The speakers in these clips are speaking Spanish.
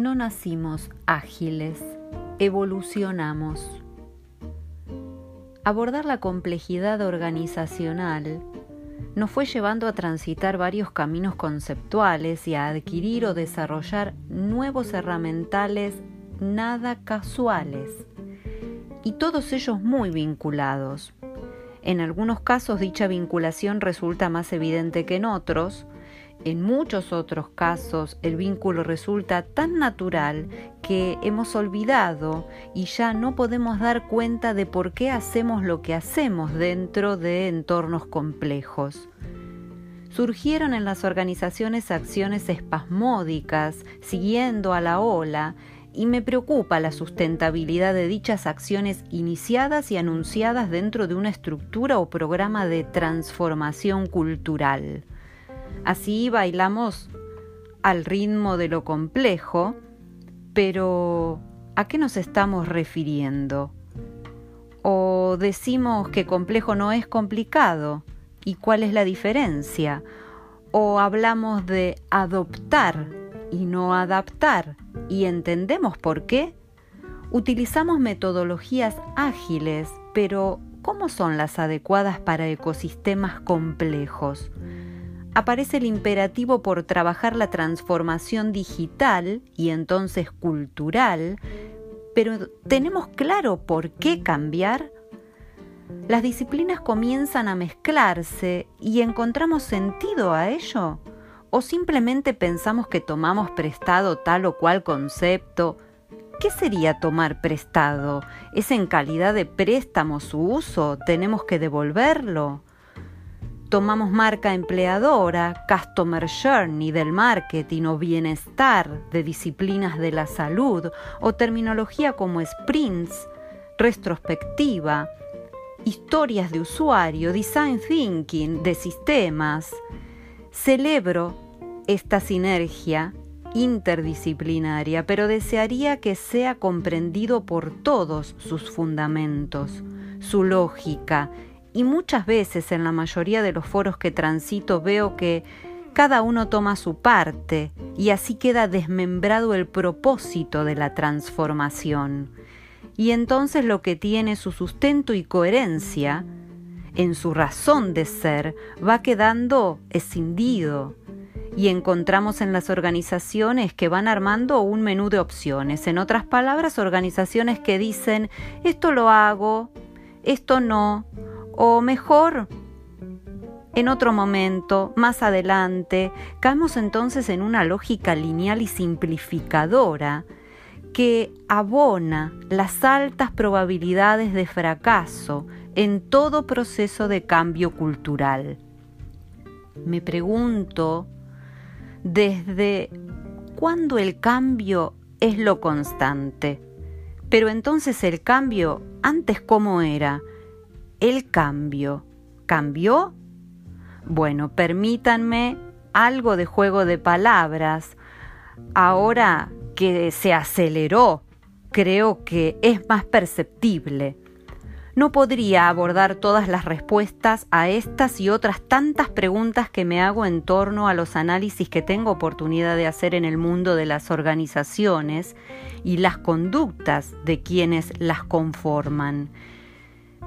No nacimos ágiles, evolucionamos. Abordar la complejidad organizacional nos fue llevando a transitar varios caminos conceptuales y a adquirir o desarrollar nuevos herramental nada casuales, y todos ellos muy vinculados. En algunos casos dicha vinculación resulta más evidente que en otros, en muchos otros casos el vínculo resulta tan natural que hemos olvidado y ya no podemos dar cuenta de por qué hacemos lo que hacemos dentro de entornos complejos. Surgieron en las organizaciones acciones espasmódicas, siguiendo a la ola, y me preocupa la sustentabilidad de dichas acciones iniciadas y anunciadas dentro de una estructura o programa de transformación cultural. Así bailamos al ritmo de lo complejo, pero ¿a qué nos estamos refiriendo? ¿O decimos que complejo no es complicado? ¿Y cuál es la diferencia? ¿O hablamos de adoptar y no adaptar? ¿Y entendemos por qué? Utilizamos metodologías ágiles, pero ¿cómo son las adecuadas para ecosistemas complejos? Aparece el imperativo por trabajar la transformación digital y entonces cultural, pero ¿tenemos claro por qué cambiar? Las disciplinas comienzan a mezclarse y encontramos sentido a ello. ¿O simplemente pensamos que tomamos prestado tal o cual concepto? ¿Qué sería tomar prestado? ¿Es en calidad de préstamo su uso? ¿Tenemos que devolverlo? Tomamos marca empleadora, customer journey del marketing o bienestar de disciplinas de la salud o terminología como sprints, retrospectiva, historias de usuario, design thinking de sistemas. Celebro esta sinergia interdisciplinaria, pero desearía que sea comprendido por todos sus fundamentos, su lógica y muchas veces en la mayoría de los foros que transito veo que cada uno toma su parte y así queda desmembrado el propósito de la transformación. Y entonces lo que tiene su sustento y coherencia en su razón de ser va quedando escindido y encontramos en las organizaciones que van armando un menú de opciones. En otras palabras, organizaciones que dicen, esto lo hago, esto no, o mejor, en otro momento, más adelante, caemos entonces en una lógica lineal y simplificadora que abona las altas probabilidades de fracaso en todo proceso de cambio cultural. Me pregunto, ¿desde cuándo el cambio es lo constante? Pero entonces el cambio, antes cómo era? El cambio. ¿Cambió? Bueno, permítanme algo de juego de palabras. Ahora que se aceleró, creo que es más perceptible. No podría abordar todas las respuestas a estas y otras tantas preguntas que me hago en torno a los análisis que tengo oportunidad de hacer en el mundo de las organizaciones y las conductas de quienes las conforman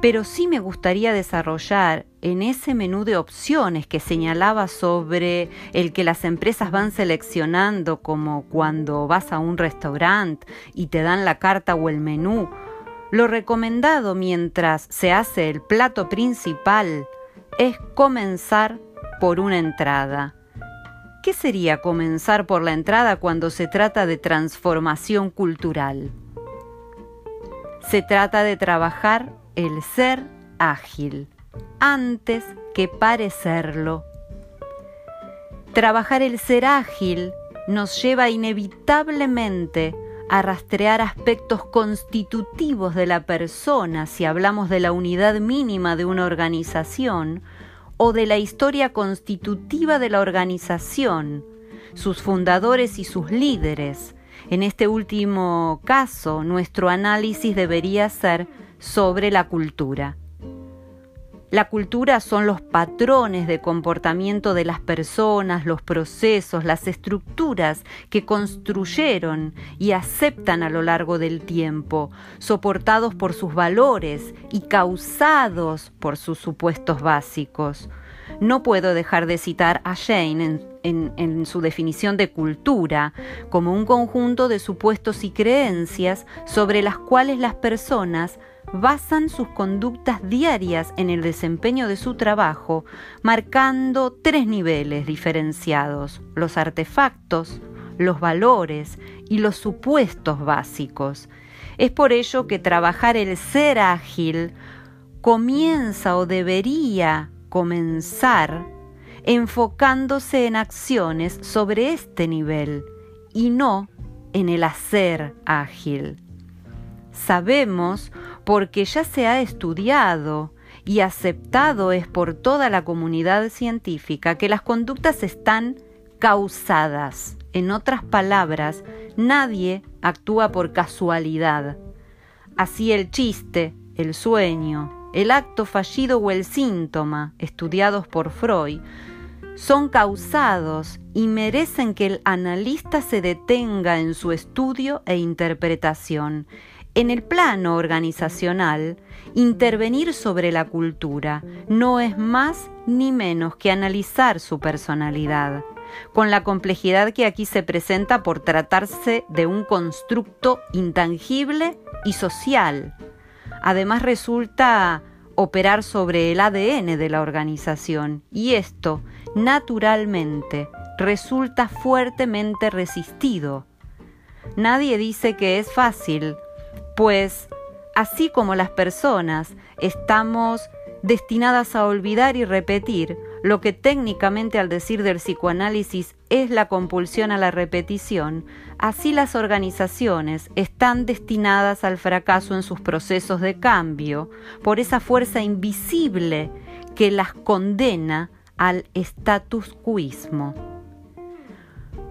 pero sí me gustaría desarrollar en ese menú de opciones que señalaba sobre el que las empresas van seleccionando como cuando vas a un restaurante y te dan la carta o el menú, lo recomendado mientras se hace el plato principal es comenzar por una entrada. ¿Qué sería comenzar por la entrada cuando se trata de transformación cultural? Se trata de trabajar el ser ágil antes que parecerlo. Trabajar el ser ágil nos lleva inevitablemente a rastrear aspectos constitutivos de la persona si hablamos de la unidad mínima de una organización o de la historia constitutiva de la organización, sus fundadores y sus líderes. En este último caso, nuestro análisis debería ser sobre la cultura. La cultura son los patrones de comportamiento de las personas, los procesos, las estructuras que construyeron y aceptan a lo largo del tiempo, soportados por sus valores y causados por sus supuestos básicos. No puedo dejar de citar a Jane en, en, su definición de cultura como un conjunto de supuestos y creencias sobre las cuales las personas basan sus conductas diarias en el desempeño de su trabajo, marcando tres niveles diferenciados, los artefactos, los valores y los supuestos básicos. Es por ello que trabajar el ser ágil comienza o debería comenzar enfocándose en acciones sobre este nivel y no en el hacer ágil. Sabemos porque ya se ha estudiado y aceptado es por toda la comunidad científica que las conductas están causadas. En otras palabras, nadie actúa por casualidad. Así el chiste, el sueño, el acto fallido o el síntoma, estudiados por Freud, son causados y merecen que el analista se detenga en su estudio e interpretación en el plano organizacional, intervenir sobre la cultura no es más ni menos que analizar su personalidad, con la complejidad que aquí se presenta por tratarse de un constructo intangible y social. Además resulta operar sobre el ADN de la organización y esto, naturalmente, resulta fuertemente resistido. Nadie dice que es fácil, pues así como las personas estamos destinadas a olvidar y repetir lo que técnicamente al decir del psicoanálisis es la compulsión a la repetición, así las organizaciones están destinadas al fracaso en sus procesos de cambio por esa fuerza invisible que las condena al status quoismo.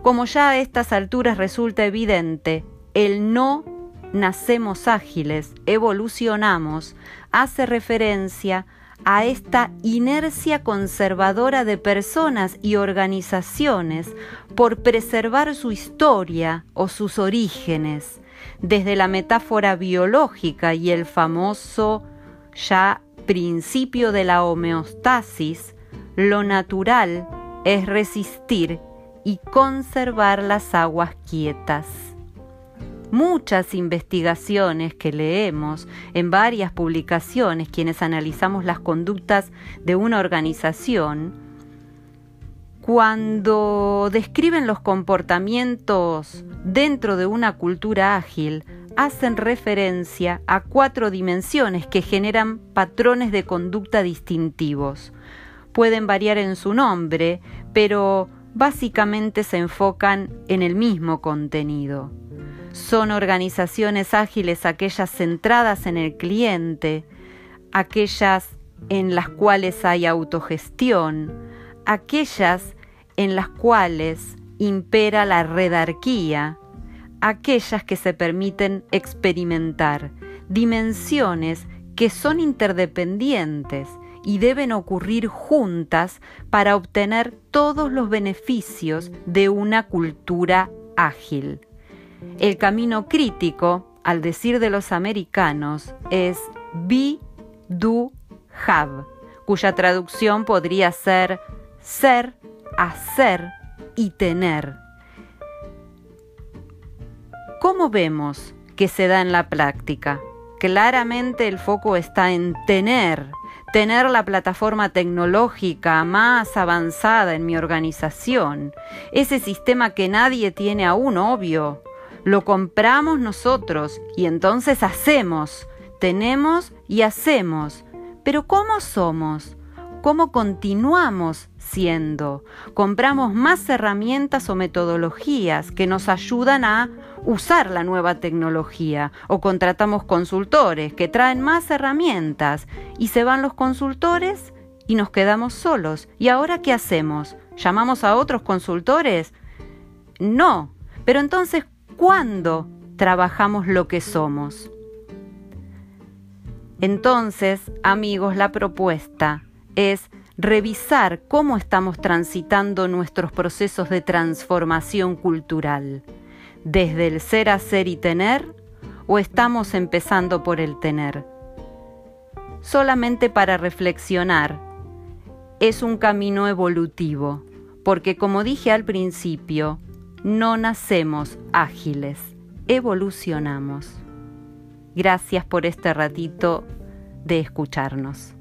Como ya a estas alturas resulta evidente, el no nacemos ágiles, evolucionamos, hace referencia a esta inercia conservadora de personas y organizaciones por preservar su historia o sus orígenes, desde la metáfora biológica y el famoso ya principio de la homeostasis, lo natural es resistir y conservar las aguas quietas muchas investigaciones que leemos en varias publicaciones, quienes analizamos las conductas de una organización, cuando describen los comportamientos dentro de una cultura ágil, hacen referencia a cuatro dimensiones que generan patrones de conducta distintivos. Pueden variar en su nombre, pero básicamente se enfocan en el mismo contenido. Son organizaciones ágiles aquellas centradas en el cliente, aquellas en las cuales hay autogestión, aquellas en las cuales impera la redarquía, aquellas que se permiten experimentar, dimensiones que son interdependientes y deben ocurrir juntas para obtener todos los beneficios de una cultura ágil. El camino crítico, al decir de los americanos, es be, do, have, cuya traducción podría ser ser, hacer y tener. ¿Cómo vemos que se da en la práctica? Claramente el foco está en tener, tener la plataforma tecnológica más avanzada en mi organización, ese sistema que nadie tiene aún, obvio, lo compramos nosotros y entonces hacemos, tenemos y hacemos. Pero ¿cómo somos? ¿Cómo continuamos siendo? Compramos más herramientas o metodologías que nos ayudan a usar la nueva tecnología o contratamos consultores que traen más herramientas y se van los consultores y nos quedamos solos. ¿Y ahora qué hacemos? ¿Llamamos a otros consultores? No. Pero entonces, cuándo trabajamos lo que somos. Entonces, amigos, la propuesta es revisar cómo estamos transitando nuestros procesos de transformación cultural, desde el ser, hacer y tener, o estamos empezando por el tener. Solamente para reflexionar, es un camino evolutivo, porque como dije al principio, no nacemos ágiles, evolucionamos. Gracias por este ratito de escucharnos.